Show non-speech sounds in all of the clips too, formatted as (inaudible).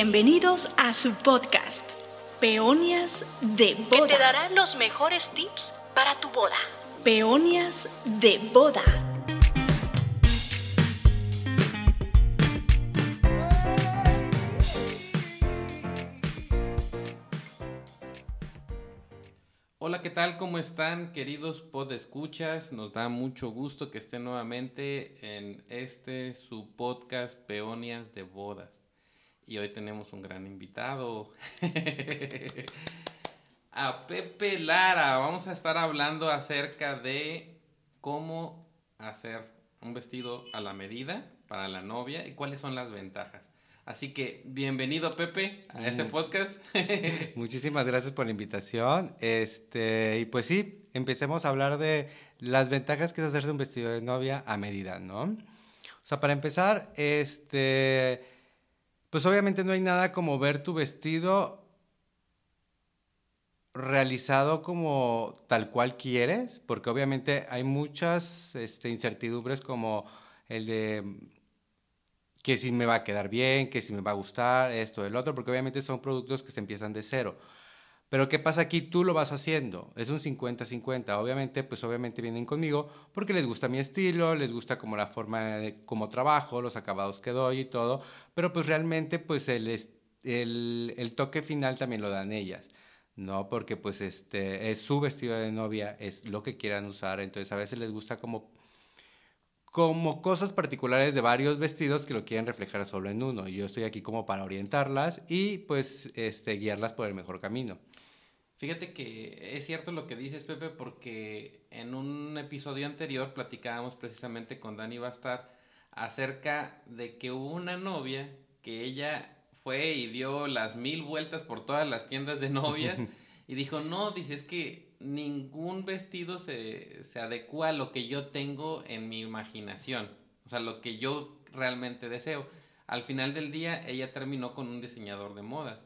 Bienvenidos a su podcast, Peonias de Boda. Que te dará los mejores tips para tu boda. Peonias de Boda. Hola, ¿qué tal? ¿Cómo están, queridos podescuchas? Nos da mucho gusto que estén nuevamente en este su podcast Peonias de Bodas. Y hoy tenemos un gran invitado. (laughs) a Pepe Lara. Vamos a estar hablando acerca de cómo hacer un vestido a la medida para la novia y cuáles son las ventajas. Así que bienvenido Pepe a este Mm. podcast. (laughs) (laughs) Muchísimas gracias por la invitación. Este, y pues sí, empecemos a hablar de las ventajas que es hacerse un vestido de novia a medida, ¿no? O sea, para empezar, este, pues obviamente no hay nada como ver tu vestido realizado como tal cual quieres, porque obviamente hay muchas este, incertidumbres como el de que si me va a quedar bien, que si me va a gustar, esto, el otro, porque obviamente son productos que se empiezan de cero. Pero ¿qué pasa aquí? Tú lo vas haciendo. Es un 50-50. Obviamente, pues obviamente vienen conmigo porque les gusta mi estilo, les gusta como la forma de cómo trabajo, los acabados que doy y todo. Pero pues realmente, pues el, el toque final también lo dan ellas. ¿no? Porque pues este es su vestido de novia, es lo que quieran usar, entonces a veces les gusta como como cosas particulares de varios vestidos que lo quieren reflejar solo en uno. Y yo estoy aquí como para orientarlas y pues este guiarlas por el mejor camino. Fíjate que es cierto lo que dices, Pepe, porque en un episodio anterior platicábamos precisamente con Dani Bastar acerca de que hubo una novia que ella fue y dio las mil vueltas por todas las tiendas de novias (laughs) y dijo, no, dice, es que ningún vestido se, se adecua a lo que yo tengo en mi imaginación, o sea, lo que yo realmente deseo. Al final del día, ella terminó con un diseñador de modas.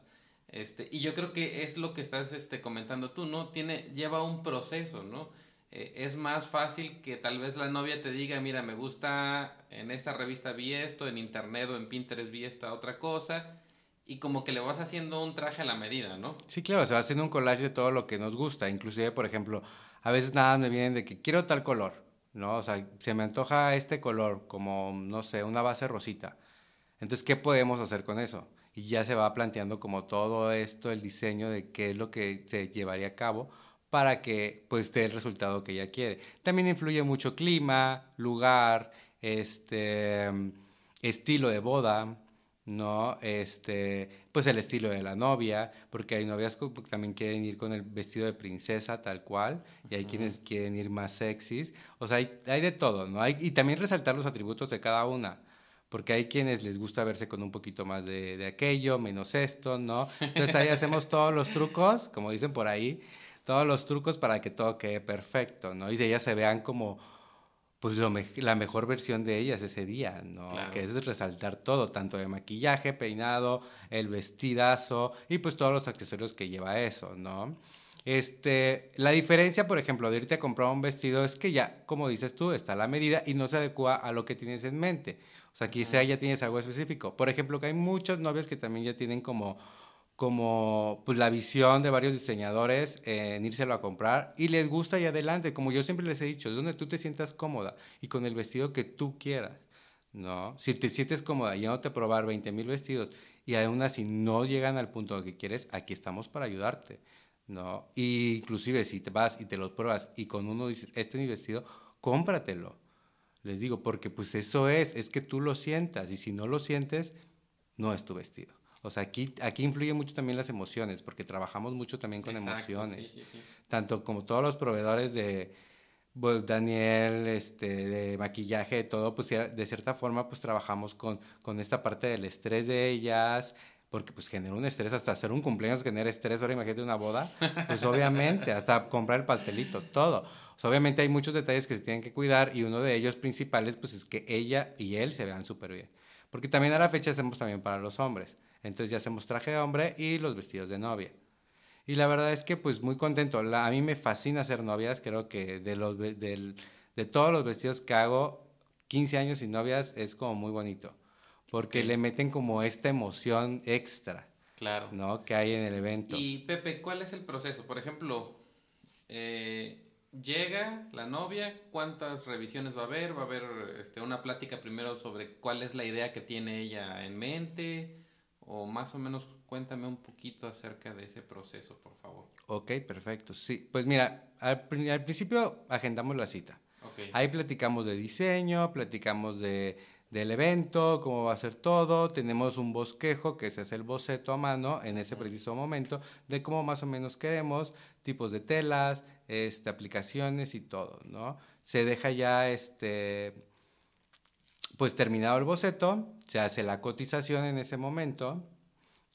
Este, y yo creo que es lo que estás este, comentando tú, ¿no? Tiene, lleva un proceso, ¿no? Eh, es más fácil que tal vez la novia te diga, mira, me gusta, en esta revista vi esto, en internet o en Pinterest vi esta otra cosa, y como que le vas haciendo un traje a la medida, ¿no? Sí, claro, se va haciendo un collage de todo lo que nos gusta. Inclusive, por ejemplo, a veces nada me vienen de que quiero tal color, ¿no? O sea, se me antoja este color, como, no sé, una base rosita. Entonces, ¿qué podemos hacer con eso? Y ya se va planteando como todo esto, el diseño de qué es lo que se llevaría a cabo para que pues dé el resultado que ella quiere. También influye mucho clima, lugar, este estilo de boda, ¿no? Este, pues el estilo de la novia, porque hay novias que también quieren ir con el vestido de princesa tal cual, y hay quienes quieren ir más sexys, o sea, hay, hay de todo, ¿no? Hay, y también resaltar los atributos de cada una, porque hay quienes les gusta verse con un poquito más de, de aquello, menos esto, ¿no? Entonces ahí hacemos todos los trucos, como dicen por ahí, todos los trucos para que todo quede perfecto, ¿no? Y de ellas se vean como pues lo me- la mejor versión de ellas ese día, ¿no? Claro. Que es resaltar todo, tanto de maquillaje, peinado, el vestidazo y pues todos los accesorios que lleva eso, ¿no? Este, la diferencia, por ejemplo, de irte a comprar un vestido es que ya, como dices tú, está a la medida y no se adecua a lo que tienes en mente. O sea, quizá ya tienes algo específico. Por ejemplo, que hay muchas novias que también ya tienen como como pues la visión de varios diseñadores en írselo a comprar y les gusta y adelante, como yo siempre les he dicho, donde tú te sientas cómoda y con el vestido que tú quieras, ¿no? Si te sientes cómoda yéndote a probar 20 mil vestidos y aún así no llegan al punto que quieres, aquí estamos para ayudarte, ¿no? Y inclusive si te vas y te los pruebas y con uno dices, este es mi vestido, cómpratelo. Les digo, porque pues eso es, es que tú lo sientas y si no lo sientes, no es tu vestido. O sea, aquí, aquí influye mucho también las emociones, porque trabajamos mucho también con Exacto, emociones. sí, sí, sí. Tanto como todos los proveedores de pues, Daniel, este, de maquillaje, de todo, pues de cierta forma pues trabajamos con, con esta parte del estrés de ellas, porque pues genera un estrés, hasta hacer un cumpleaños genera estrés, ahora imagínate una boda, pues obviamente, (laughs) hasta comprar el pastelito, todo. O sea, obviamente hay muchos detalles que se tienen que cuidar y uno de ellos principales pues es que ella y él se vean súper bien. Porque también a la fecha hacemos también para los hombres. Entonces ya hacemos traje de hombre y los vestidos de novia. Y la verdad es que pues muy contento. La- a mí me fascina hacer novias. Creo que de, los, del- de todos los vestidos que hago, 15 años sin novias es como muy bonito. Porque le meten como esta emoción extra, Claro. ¿no? Que hay en el evento. Y Pepe, ¿cuál es el proceso? Por ejemplo, eh, llega la novia, ¿cuántas revisiones va a haber? ¿Va a haber este, una plática primero sobre cuál es la idea que tiene ella en mente? O más o menos cuéntame un poquito acerca de ese proceso, por favor. Ok, perfecto. Sí, pues mira, al, pri- al principio agendamos la cita. Ok. Ahí platicamos de diseño, platicamos de, del evento, cómo va a ser todo. Tenemos un bosquejo, que se hace el boceto a mano en ese preciso momento, de cómo más o menos queremos, tipos de telas, este, aplicaciones y todo, ¿no? Se deja ya, este, pues terminado el boceto, se hace la cotización en ese momento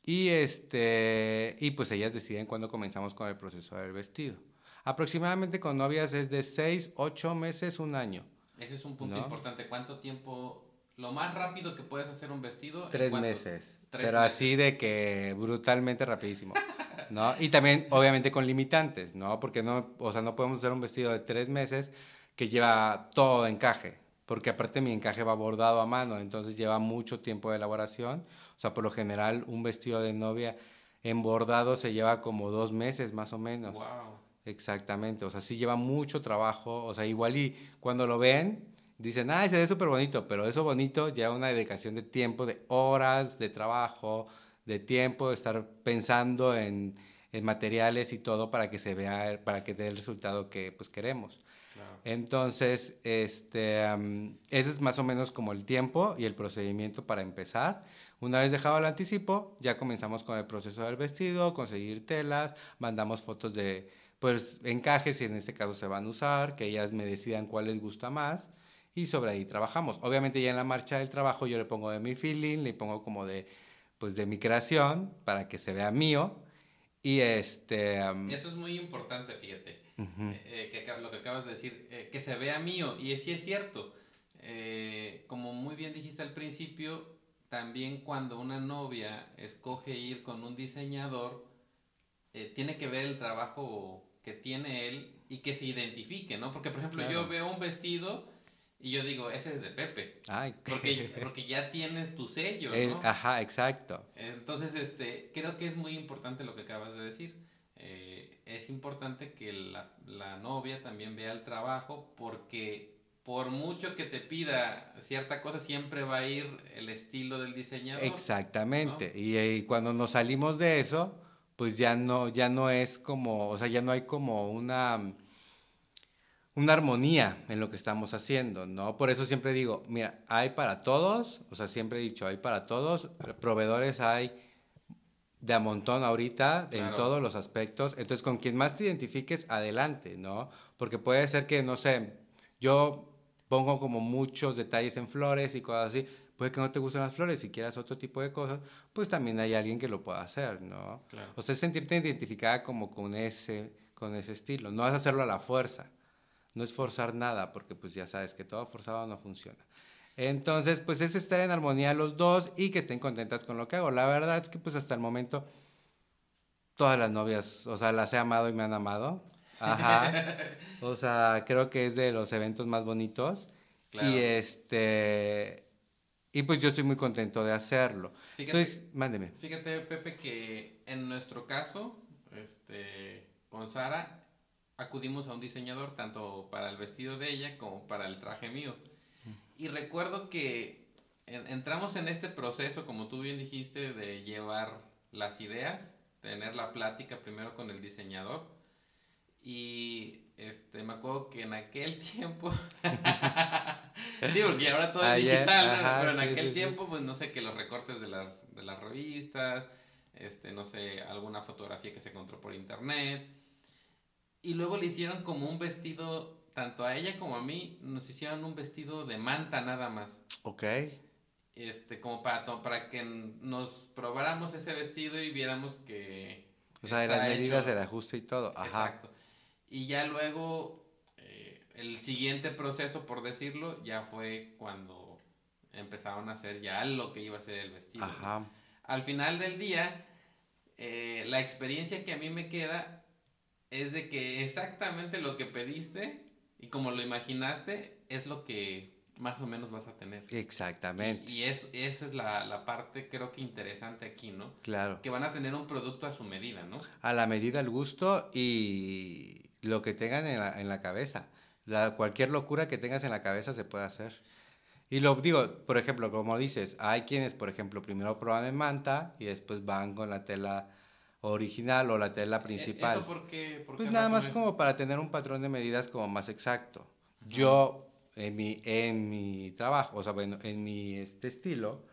y, este, y pues ellas deciden cuándo comenzamos con el proceso del vestido. Aproximadamente con novias es de 6, 8 meses, un año. Ese es un punto ¿No? importante. ¿Cuánto tiempo, lo más rápido que puedes hacer un vestido? ¿en Tres meses. Tres pero meses. así de que brutalmente rapidísimo. ¿No? Y también, obviamente, con limitantes, ¿no? Porque no, o sea, no podemos hacer un vestido de tres meses que lleva todo de encaje. Porque aparte mi encaje va bordado a mano, entonces lleva mucho tiempo de elaboración. O sea, por lo general, un vestido de novia en bordado se lleva como dos meses más o menos. Wow. Exactamente, o sea, sí lleva mucho trabajo, o sea, igual y cuando lo ven, dicen, ay, se ve súper bonito, pero eso bonito lleva una dedicación de tiempo, de horas de trabajo, de tiempo, de estar pensando en, en materiales y todo para que se vea, para que dé el resultado que pues queremos. Claro. Entonces, este, am, ese es más o menos como el tiempo y el procedimiento para empezar. Una vez dejado el anticipo, ya comenzamos con el proceso del vestido, conseguir telas, mandamos fotos de, pues, encajes, si en este caso se van a usar, que ellas me decidan cuál les gusta más y sobre ahí trabajamos. Obviamente ya en la marcha del trabajo yo le pongo de mi feeling, le pongo como de, pues, de mi creación para que se vea mío y este... am, Eso es muy importante, fíjate. ujú. eh, eh, que lo que acabas de decir, eh, que se vea mío, y sí es cierto. Eh, como muy bien dijiste al principio, también cuando una novia escoge ir con un diseñador, eh, tiene que ver el trabajo que tiene él y que se identifique, ¿no? Porque, por ejemplo, yo Claro. veo un vestido y yo digo, ese es de Pepe, Ay, (laughs) porque, (laughs) porque ya tienes tu sello, El- ¿no? ajá, exacto. Entonces, este, creo que es muy importante lo que acabas de decir. Eh, es importante que la, la novia también vea el trabajo porque por mucho que te pida cierta cosa, siempre va a ir el estilo del diseñador. Exactamente. Y, y cuando nos salimos de eso, pues ya no, ya no es como, o sea, ya no hay como una, una armonía en lo que estamos haciendo, ¿no? Por eso siempre digo, mira, hay para todos, o sea, siempre he dicho, hay para todos, proveedores hay de a montón ahorita en Claro. todos los aspectos. Entonces, con quien más te identifiques, adelante, ¿no? Porque puede ser que, no sé, yo pongo como muchos detalles en flores y cosas así. Puede que no te gusten las flores, si quieras otro tipo de cosas, pues también hay alguien que lo pueda hacer, ¿no? Claro. O sea, sentirte identificada como con ese, con ese estilo. No vas a hacerlo a la fuerza. No es forzar nada, porque pues ya sabes que todo forzado no funciona. Entonces, pues es estar en armonía los dos y que estén contentas con lo que hago. La verdad es que pues hasta el momento todas las novias, o sea, las he amado y me han amado. Ajá. (laughs) O sea, creo que es de los eventos más bonitos. Claro. Y este y pues yo estoy muy contento de hacerlo. Fíjate- Entonces, mándeme. Fíjate, Pepe, que en nuestro caso, este, con Sara, acudimos a un diseñador tanto para el vestido de ella como para el traje mío. Y recuerdo que en- entramos en este proceso, como tú bien dijiste, de llevar las ideas, tener la plática primero con el diseñador. Y este, me acuerdo que en aquel (laughs) tiempo, sí, porque ahora todo es Ayer, digital, pero en sí, aquel sí, sí. tiempo, pues no sé, que los recortes de las, de las revistas, este, no sé, alguna fotografía que se encontró por internet. Y luego le hicieron como un vestido, tanto a ella como a mí, nos hicieron un vestido de manta nada más. Ok. Este, como para, para que nos probáramos ese vestido y viéramos que... O sea, de las medidas, hecho- el ajuste y todo. Ajá. Exacto. Y ya luego, eh, el siguiente proceso, por decirlo, ya fue cuando empezaron a hacer ya lo que iba a ser el vestido. ¿no? Ajá. Al final del día, eh, la experiencia que a mí me queda es de que exactamente lo que pediste y como lo imaginaste es lo que más o menos vas a tener. Exactamente. Y, es, esa es la, la, parte creo que interesante aquí, ¿no? Claro. Que van a tener un producto a su medida, ¿no? A la medida, al gusto y lo que tengan en la, en la cabeza. La, cualquier locura que tengas en la cabeza se puede hacer. Y lo digo, por ejemplo, como dices, hay quienes, por ejemplo, primero prueban en manta y después van con la tela original o la tela ¿E-, principal. ¿Eso por qué? Por pues nada más como para tener un patrón de medidas como más exacto. Yo, en mi, en mi trabajo, o sea, bueno, en mi este estilo,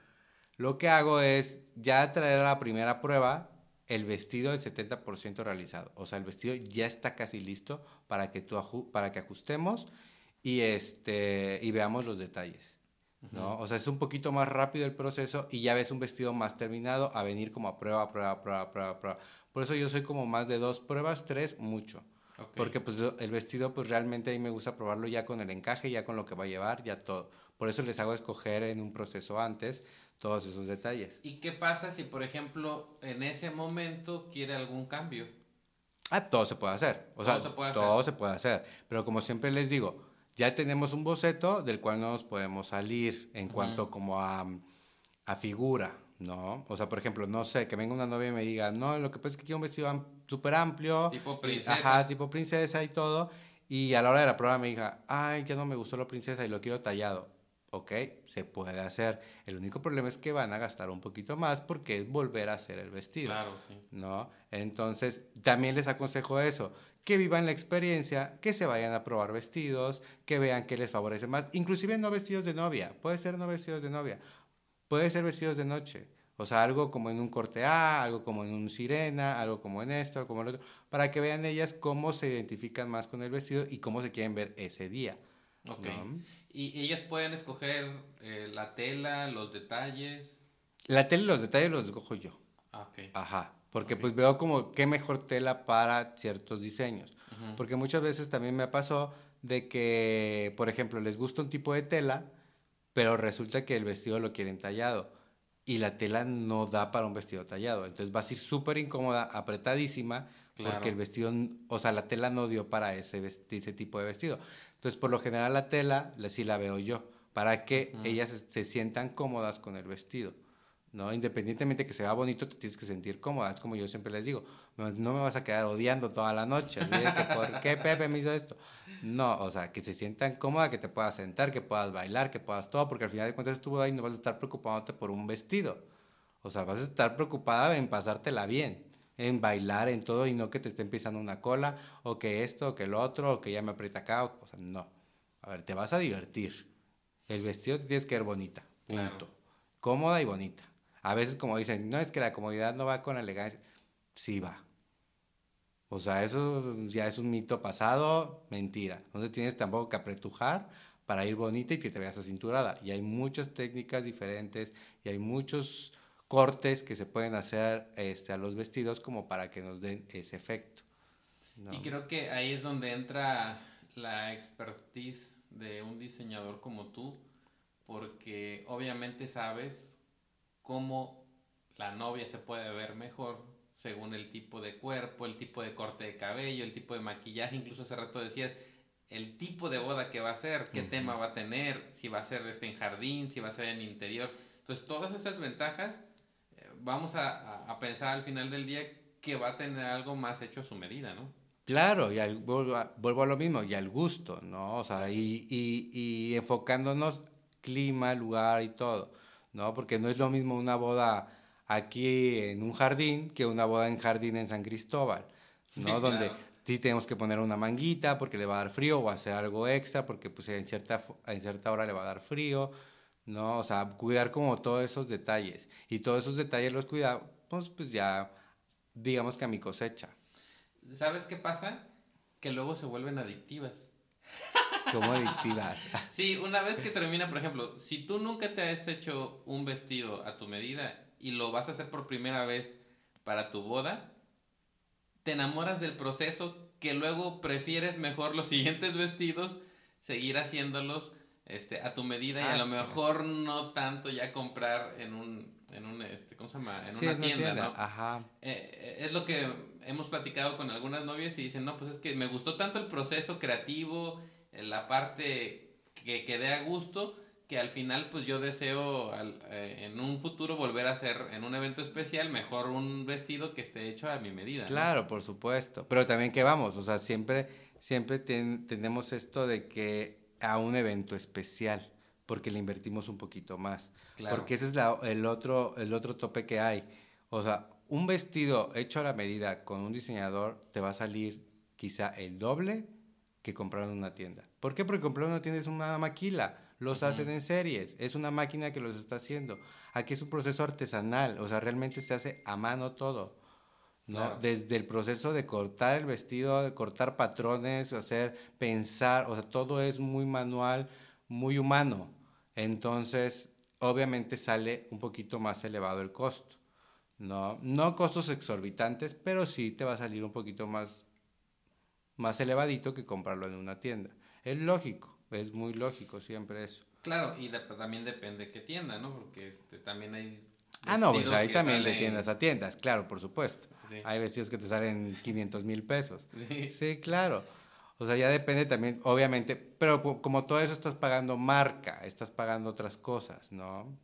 lo que hago es ya traer a la primera prueba el vestido del 70% realizado. O sea, el vestido ya está casi listo para que, tú para que ajustemos y, este, y veamos los detalles. ¿No? O sea, es un poquito más rápido el proceso y ya ves un vestido más terminado a venir como a prueba, prueba, prueba, prueba, prueba. Por eso yo soy como más de dos pruebas, tres, mucho. Porque pues el vestido pues realmente a mí me gusta probarlo ya con el encaje, ya con lo que va a llevar, ya todo. Por eso les hago escoger en un proceso antes todos esos detalles. ¿Y qué pasa si, por ejemplo, en ese momento quiere algún cambio? Ah, todo se puede hacer. O Todo sea, se puede todo hacer. se puede hacer. Pero como siempre les digo, ya tenemos un boceto del cual no nos podemos salir en cuanto como a, a figura, ¿no? O sea, por ejemplo, no sé, que venga una novia y me diga, no, lo que pasa es que quiero un vestido súper amplio. Tipo princesa. Ajá, tipo princesa y todo. Y a la hora de la prueba me diga, ay, ya no me gustó lo princesa y lo quiero tallado. Ok, se puede hacer. El único problema es que van a gastar un poquito más porque es volver a hacer el vestido. Claro, sí. ¿no? Entonces, también les aconsejo eso, que vivan la experiencia, que se vayan a probar vestidos, que vean qué les favorece más, inclusive no vestidos de novia, puede ser no vestidos de novia, puede ser vestidos de noche, o sea, algo como en un corte A, algo como en un sirena, algo como en esto, algo como en lo otro, para que vean ellas cómo se identifican más con el vestido y cómo se quieren ver ese día. Ok. ¿no? Y ellas pueden escoger eh, la tela, los detalles. La tela y los detalles los escojo yo. Ah, ok. Ajá, porque pues veo como qué mejor tela para ciertos diseños. Porque muchas veces también me pasó de que, por ejemplo, les gusta un tipo de tela, pero resulta que el vestido lo quieren tallado y la tela no da para un vestido tallado. Entonces va a ser súper incómoda, apretadísima, Claro. porque el vestido, o sea, la tela no dio para ese, tipo de vestido. Entonces, por lo general, la tela la- sí la veo yo, para que ellas se, se sientan cómodas con el vestido. ¿No? Independientemente que se vea bonito, te tienes que sentir cómoda. Es como yo siempre les digo, no, me vas a quedar odiando toda la noche. de que, ¿Por qué Pepe me hizo esto? No, o sea, que se sientan cómoda, que te puedas sentar, que puedas bailar, que puedas todo, porque al final de cuentas tú ahí no vas a estar preocupándote por un vestido. O sea, vas a estar preocupada en pasártela bien, en bailar, en todo, y no que te esté pisando una cola, o que esto, o que lo otro, o que ya me aprieta acá. O, o sea, no. A ver, te vas a divertir. El vestido te tienes que ver bonita, Claro. punto. Cómoda y bonita. A veces como dicen, no, es que la comodidad no va con la elegancia. Sí va. O sea, eso ya es un mito pasado, mentira. No te tienes tampoco que apretujar para ir bonita y que te veas acinturada. Y hay muchas técnicas diferentes y hay muchos cortes que se pueden hacer este, a los vestidos como para que nos den ese efecto. Y creo que ahí es donde entra la expertise de un diseñador como tú, porque obviamente sabes cómo la novia se puede ver mejor según el tipo de cuerpo, el tipo de corte de cabello, el tipo de maquillaje, incluso hace rato decías el tipo de boda que va a ser, qué Ujú. tema va a tener, si va a ser este en jardín, si va a ser en interior. Entonces, todas esas ventajas eh, vamos a, a- a pensar al final del día que va a tener algo más hecho a su medida, ¿no? Claro, y al- vuelvo, a, vuelvo a lo mismo, y al gusto, ¿no? O sea, y, y, y enfocándonos clima, lugar y todo, ¿no? Porque no es lo mismo una boda aquí en un jardín que una boda en jardín en San Cristóbal, ¿no? Claro. Donde sí tenemos que poner una manguita porque le va a dar frío o hacer algo extra porque pues en cierta, en cierta hora le va a dar frío, ¿no? O sea, cuidar como todos esos detalles. Y todos esos detalles los cuidamos pues ya, digamos que a mi cosecha. ¿Sabes qué pasa? Que luego se vuelven adictivas. (laughs) Como adictivas. (laughs) Sí, una vez que termina, por ejemplo, si tú nunca te has hecho un vestido a tu medida y lo vas a hacer por primera vez para tu boda, te enamoras del proceso que luego prefieres mejor los (laughs) siguientes vestidos, seguir haciéndolos este, a tu medida y Ah, a lo claro. mejor no tanto ya comprar en un, en un este, ¿cómo se llama? En Sí, una en tienda, ¿no? Ajá. Eh, eh, es lo que hemos platicado con algunas novias y dicen, no, pues es que me gustó tanto el proceso creativo, la parte que quede a gusto, que al final pues yo deseo al- eh, en un futuro volver a hacer en un evento especial mejor un vestido que esté hecho a mi medida. ¿no? Claro, por supuesto. Pero también que vamos, o sea, siempre, siempre ten- tenemos esto de que a un evento especial, porque le invertimos un poquito más. Claro. Porque ese es la- el, otro, el otro tope que hay. O sea, un vestido hecho a la medida con un diseñador te va a salir quizá el doble que comprar en una tienda. ¿Por qué? Porque comprar en una tienda es una maquila, los hacen en series, es una máquina que los está haciendo. Aquí es un proceso artesanal, o sea, realmente se hace a mano todo. ¿no? Claro. Desde el proceso de cortar el vestido, de cortar patrones, hacer, pensar, o sea, todo es muy manual, muy humano. Entonces, obviamente sale un poquito más elevado el costo. No, no costos exorbitantes, pero sí te va a salir un poquito más, más elevadito que comprarlo en una tienda. Es lógico, es muy lógico siempre eso. Claro, y de- también depende qué tienda, ¿no? Porque este, también hay... Ah, no, pues ahí también de salen- tiendas a tiendas, claro, por supuesto. Sí. Hay vestidos que te salen 500 mil pesos. Sí. Sí, claro. O sea, ya depende también, obviamente, pero como todo eso estás pagando marca, estás pagando otras cosas, ¿no?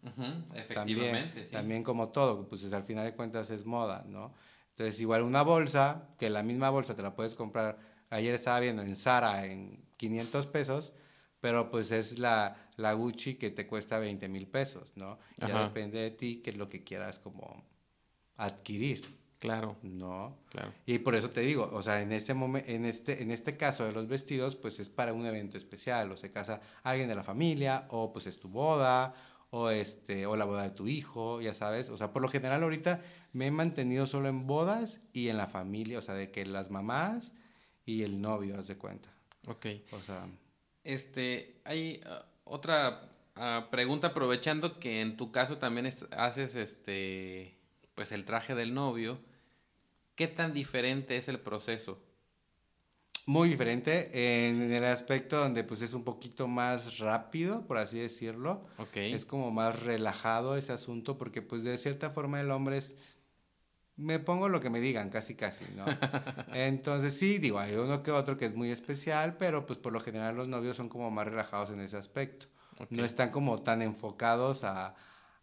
Efectivamente, También, sí. también como todo, pues es- al final de cuentas es moda, ¿no? Entonces, igual una bolsa, que la misma bolsa te la puedes comprar, ayer estaba viendo en Zara en 500 pesos, pero pues es la, la Gucci que te cuesta 20 mil pesos, ¿no? Ya Ajá. depende de ti qué es lo que quieras como adquirir, Claro, ¿no? claro. Y por eso te digo, o sea, en este momen- en este, en este caso de los vestidos, pues es para un evento especial, o se casa alguien de la familia, o pues es tu boda, o este, o la boda de tu hijo, ya sabes. O sea, por lo general ahorita me he mantenido solo en bodas y en la familia, o sea, de que las mamás y el novio, haz de cuenta. Ok. O sea, Este, hay ah, otra ah, pregunta aprovechando que en tu caso también haces este, pues el traje del novio. ¿Qué tan diferente es el proceso? muy diferente en el aspecto donde pues es un poquito más rápido, por así decirlo. Ok. Es como más relajado ese asunto porque pues de cierta forma el hombre es... Me pongo lo que me digan, casi casi, ¿no? (laughs) Entonces sí, digo, hay uno que otro que es muy especial, pero pues por lo general los novios son como más relajados en ese aspecto. No están como tan enfocados a,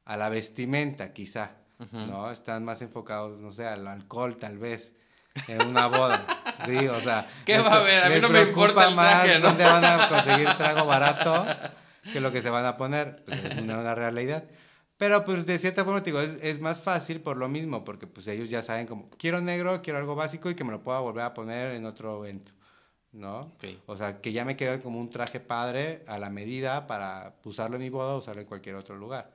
a la vestimenta, quizá. ¿no? Están más enfocados, no sé, al alcohol tal vez, en una boda. (laughs) Sí, o sea... ¿Qué va a haber? A mí no me importa el más traje, ¿no? dónde van a conseguir trago barato (laughs) que lo que se van a poner. Pues es una, una realidad. Pero pues de cierta forma, te digo, es, es más fácil por lo mismo, porque pues ellos ya saben como, quiero negro, quiero algo básico y que me lo pueda volver a poner en otro evento, ¿no? Ok. O sea, que ya me quede como un traje padre a la medida para usarlo en mi boda o usarlo en cualquier otro lugar,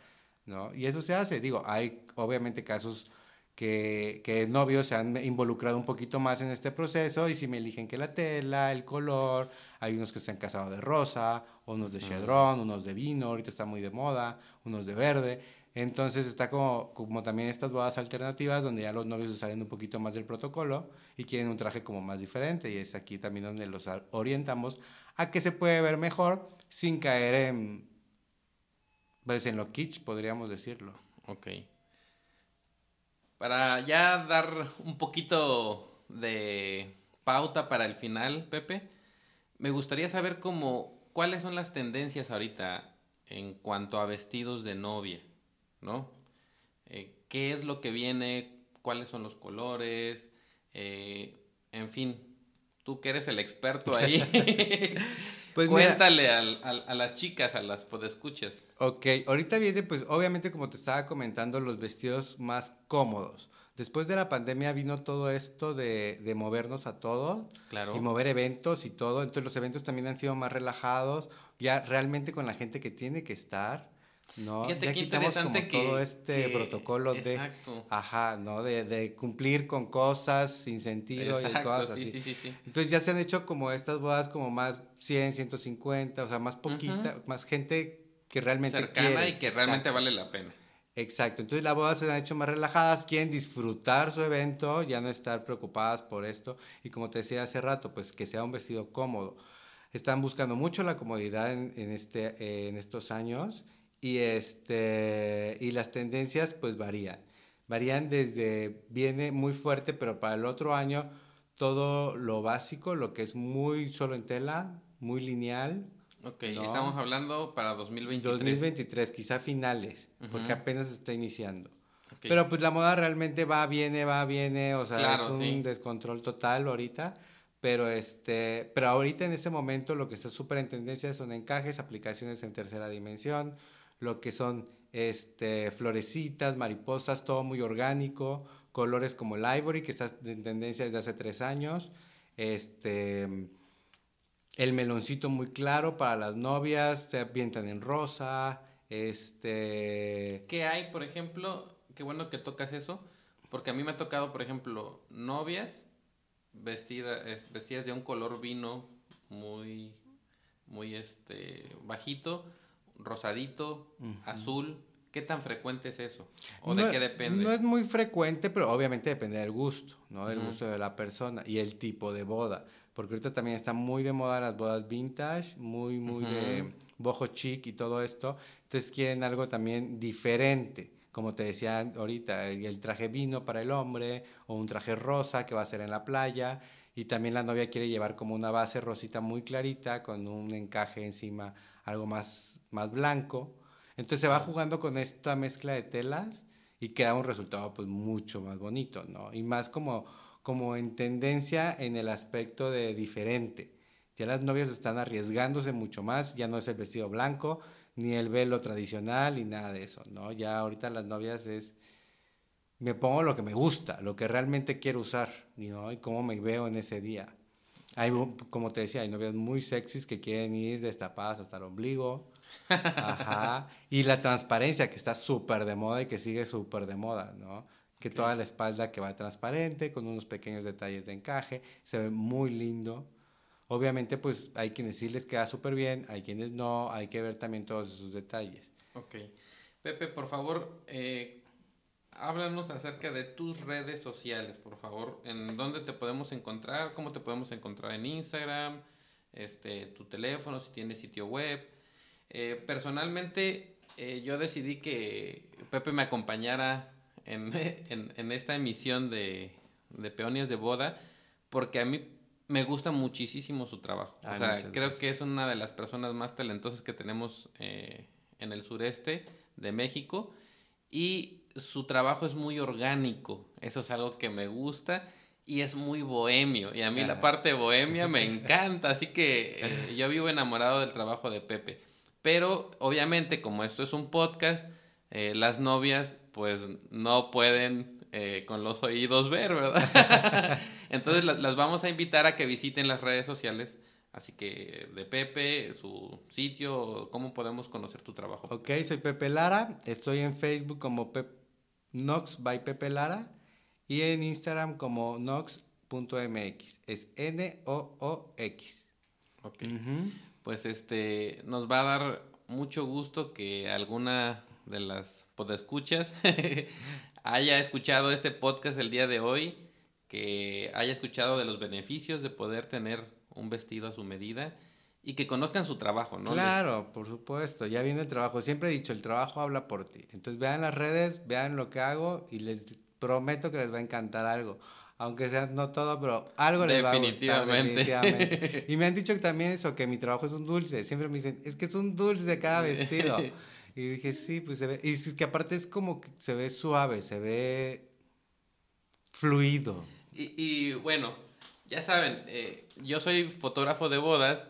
¿no? Y eso se hace, digo, hay obviamente casos que, que novios se han involucrado un poquito más en este proceso y si me eligen que la tela, el color, hay unos que se han casado de rosa, unos de chedrón, unos de vino, ahorita está muy de moda, unos de verde. Entonces está como, como también estas bodas alternativas donde ya los novios se salen un poquito más del protocolo y quieren un traje como más diferente y es aquí también donde los orientamos a que se puede ver mejor sin caer en, pues en lo kitsch, podríamos decirlo. Ok. Para ya dar un poquito de pauta para el final, Pepe, me gustaría saber cómo, cuáles son las tendencias ahorita en cuanto a vestidos de novia, ¿no? Eh, ¿Qué es lo que viene? ¿Cuáles son los colores? Eh, en fin, tú que eres el experto ahí, (laughs) (laughs) Pues mira- cuéntale al- al- a las chicas, a las podescuchas. Ok, ahorita viene, pues obviamente como te estaba comentando, los vestidos más cómodos. Después de la pandemia vino todo esto de, de movernos a todo Claro. y mover eventos y todo. Entonces los eventos también han sido más relajados, ya realmente con la gente que tiene que estar, ¿no? Fíjate ya qué quitamos como interesante que- todo este que- protocolo de, Exacto. ajá, ¿no? De, de cumplir con cosas sin sentido y Exacto, cosas sí, así. sí, sí, sí. Entonces ya se han hecho como estas bodas como más 100, 150, o sea, más poquita, más gente que realmente cercana quieres. y que realmente Exacto. vale la pena. Exacto, entonces las bodas se han hecho más relajadas, quieren disfrutar su evento, ya no estar preocupadas por esto y como te decía hace rato, pues que sea un vestido cómodo. Están buscando mucho la comodidad en, en este, eh, en estos años y, este, y las tendencias pues varían. Varían desde, viene muy fuerte, pero para el otro año todo lo básico, lo que es muy solo en tela, muy lineal, Ok, ¿no? estamos hablando para 2023. 2023, quizá finales, porque apenas está iniciando. Ok. Pero pues la moda realmente va, viene, va, viene, o sea, Claro, es un sí. descontrol total ahorita. Pero este, pero ahorita en este momento lo que está súper en tendencia son encajes, aplicaciones en tercera dimensión, lo que son este, florecitas, mariposas, todo muy orgánico, colores como el ivory, que está en tendencia desde hace tres años, este, el meloncito muy claro para las novias, se ambientan en rosa, este, ¿Qué hay, por ejemplo? Qué bueno que tocas eso, porque a mí me ha tocado, por ejemplo, novias vestida, es- vestidas de un color vino muy, muy este, bajito, rosadito, azul. ¿Qué tan frecuente es eso? ¿O de No- qué depende? No es muy frecuente, pero obviamente depende del gusto, ¿no? Del Ujú. gusto de la persona y el tipo de boda. Porque ahorita también está muy de moda las bodas vintage, muy, muy de Ujú. boho chic y todo esto. Entonces quieren algo también diferente. Como te decía ahorita, el traje vino para el hombre o un traje rosa que va a ser en la playa. Y también la novia quiere llevar como una base rosita muy clarita con un encaje encima, algo más, más blanco. Entonces se va jugando con esta mezcla de telas y queda un resultado pues mucho más bonito, ¿no? Y más como, como en tendencia en el aspecto de diferente. Ya las novias están arriesgándose mucho más, ya no es el vestido blanco, ni el velo tradicional, ni nada de eso, ¿no? Ya ahorita las novias es, me pongo lo que me gusta, lo que realmente quiero usar, ¿no? Y cómo me veo en ese día. Hay, como te decía, hay novias muy sexys que quieren ir destapadas hasta el ombligo. Ajá. Y la transparencia que está súper de moda y que sigue súper de moda, ¿no? Que toda la espalda que va transparente, con unos pequeños detalles de encaje, se ve muy lindo. Obviamente, pues hay quienes sí les queda súper bien, hay quienes no, hay que ver también todos esos detalles. Ok. Pepe, por favor, eh, háblanos acerca de tus redes sociales, por favor. ¿En dónde te podemos encontrar? ¿Cómo te podemos encontrar en Instagram? Este, tu teléfono, si tienes sitio web. Eh, personalmente, eh, yo decidí que Pepe me acompañara en, (laughs) en- en esta emisión de, de Peonias de Boda, porque a mí me gusta muchísimo su trabajo. Ay, o sea, creo gracias. que es una de las personas más talentosas que tenemos eh, en el sureste de México y su trabajo es muy orgánico. Eso es algo que me gusta y es muy bohemio. Y a mí la parte bohemia me (laughs) encanta, así que eh, yo vivo enamorado del trabajo de Pepe. Pero obviamente como esto es un podcast, eh, las novias pues no pueden eh, con los oídos ver, ¿verdad? (laughs) Entonces la- las vamos a invitar a que visiten las redes sociales. Así que de Pepe, su sitio, cómo podemos conocer tu trabajo. Ok, soy Pepe Lara, estoy en Facebook como Pep Nox by Pepe Lara y en Instagram como nox.mx. Es N-O-O-X. Ok. Ujú. Pues este, nos va a dar mucho gusto que alguna de las podescuchas (laughs) haya escuchado este podcast el día de hoy, que haya escuchado de los beneficios de poder tener un vestido a su medida y que conozcan su trabajo, ¿no? Claro, por supuesto, ya viene el trabajo. Siempre he dicho, el trabajo habla por ti. Entonces vean las redes, vean lo que hago y les prometo que les va a encantar algo. Aunque sea no todo, pero algo les va a gustar. Definitivamente. (laughs) Y me han dicho también eso, que mi trabajo es un dulce. Siempre me dicen, es que es un dulce cada vestido. (laughs) Y dije, sí, pues se ve. Y es que aparte es como que se ve suave, se ve fluido. Y, y, bueno, ya saben, eh, yo soy fotógrafo de bodas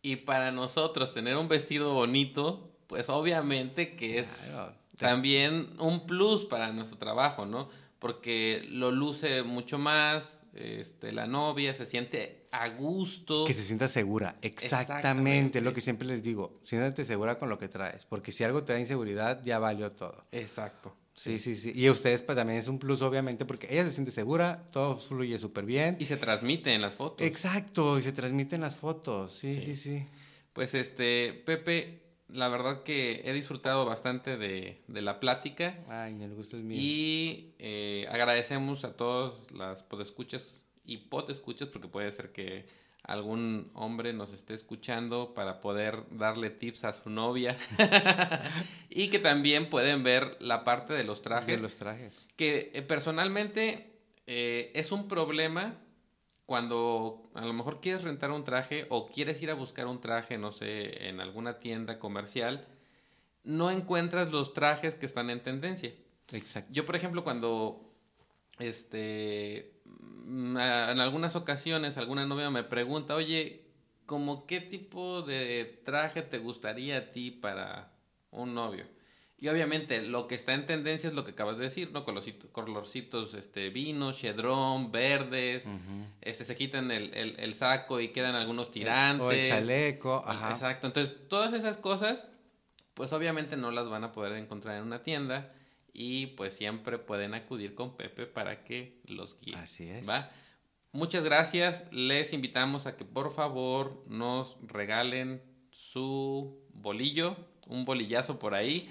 y para nosotros tener un vestido bonito, pues obviamente que es Claro. también un plus para nuestro trabajo, ¿no? Porque lo luce mucho más, este, la novia se siente a gusto. Que se sienta segura, exactamente, Exactamente. lo que siempre les digo, siéntate segura con lo que traes, porque si algo te da inseguridad, ya valió todo. Exacto. Sí, sí, sí. Y a ustedes pues, también es un plus, obviamente, porque ella se siente segura, todo fluye súper bien. Y se transmite en las fotos. Exacto, y se transmiten las fotos, sí, Sí. sí, sí. Pues este, Pepe, la verdad que he disfrutado bastante de, de la plática. Ay, el gusto es mío. Y eh, agradecemos a todos las podescuchas y potescuchas, porque puede ser que algún hombre nos esté escuchando para poder darle tips a su novia. (laughs) y que también pueden ver la parte de los trajes. De los trajes. Que eh, personalmente eh, es un problema cuando a lo mejor quieres rentar un traje o quieres ir a buscar un traje, no sé, en alguna tienda comercial, no encuentras los trajes que están en tendencia. Exacto. Yo, por ejemplo, cuando este mm, en algunas ocasiones alguna novia me pregunta, oye, ¿cómo qué tipo de traje te gustaría a ti para un novio? Y obviamente lo que está en tendencia es lo que acabas de decir, ¿no? Colorcitos, colorcitos este, vinos, chedrón, verdes, este, se quitan el, el, saco y quedan algunos tirantes. O el chaleco, ajá. Exacto, entonces todas esas cosas, pues obviamente no las van a poder encontrar en una tienda y pues siempre pueden acudir con Pepe para que los guíe. Así es. ¿va? Muchas gracias, les invitamos a que por favor nos regalen su bolillo, un bolillazo por ahí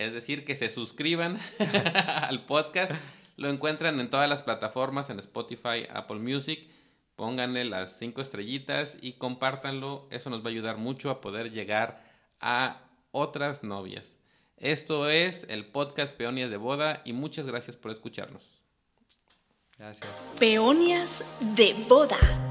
es decir, que se suscriban (laughs) al podcast. Lo encuentran en todas las plataformas, en Spotify, Apple Music. Pónganle las cinco estrellitas y compártanlo. Eso nos va a ayudar mucho a poder llegar a otras novias. Esto es el podcast Peonias de Boda y muchas gracias por escucharnos. Gracias. Peonias de Boda.